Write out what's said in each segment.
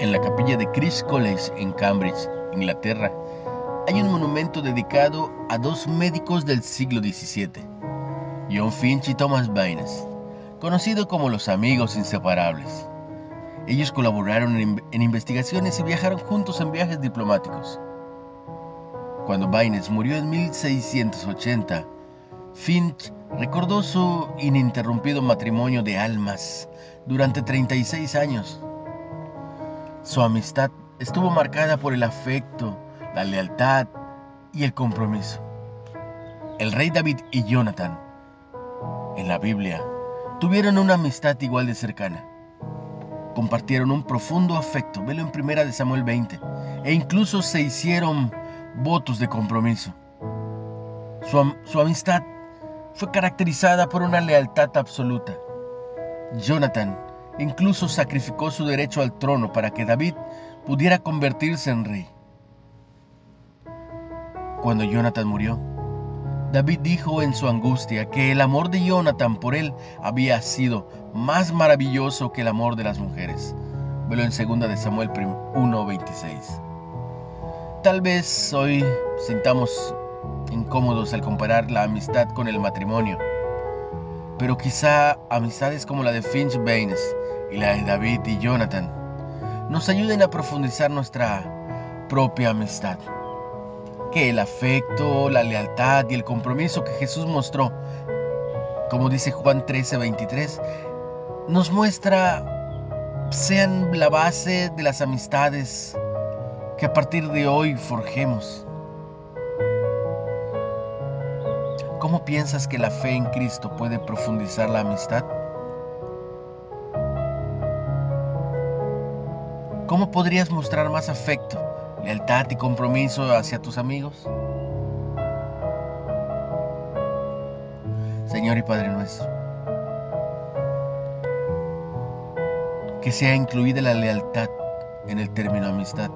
En la capilla de Christ College en Cambridge, Inglaterra, hay un monumento dedicado a dos médicos del siglo XVII, John Finch y Thomas Baynes, conocidos como los amigos inseparables. Ellos colaboraron en, investigaciones y viajaron juntos en viajes diplomáticos. Cuando Baynes murió en 1680, Finch recordó su ininterrumpido matrimonio de almas durante 36 años. Su amistad estuvo marcada por el afecto, la lealtad y el compromiso. El rey David y Jonathan, en la Biblia, tuvieron una amistad igual de cercana. Compartieron un profundo afecto, velo en primera de Samuel 20, e incluso se hicieron votos de compromiso. Su, su amistad fue caracterizada por una lealtad absoluta. Jonathan incluso sacrificó su derecho al trono para que David pudiera convertirse en rey. Cuando Jonathan murió, David dijo en su angustia que el amor de Jonathan por él había sido más maravilloso que el amor de las mujeres. Velo en 2 de Samuel 1:26. Tal vez hoy sintamos incómodos al comparar la amistad con el matrimonio, pero quizá amistades como la de Finch Baines y la de David y Jonathan nos ayuden a profundizar nuestra propia amistad. Que el afecto, la lealtad y el compromiso que Jesús mostró, como dice Juan 13:23, nos muestra sean la base de las amistades que a partir de hoy forjemos. ¿Cómo piensas que la fe en Cristo puede profundizar la amistad? ¿Cómo podrías mostrar más afecto, lealtad y compromiso hacia tus amigos? Señor y Padre nuestro, que sea incluida la lealtad en el término amistad.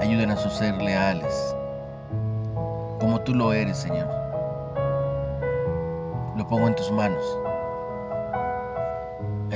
Ayúdenos a ser leales, como tú lo eres, Señor. Lo pongo en tus manos.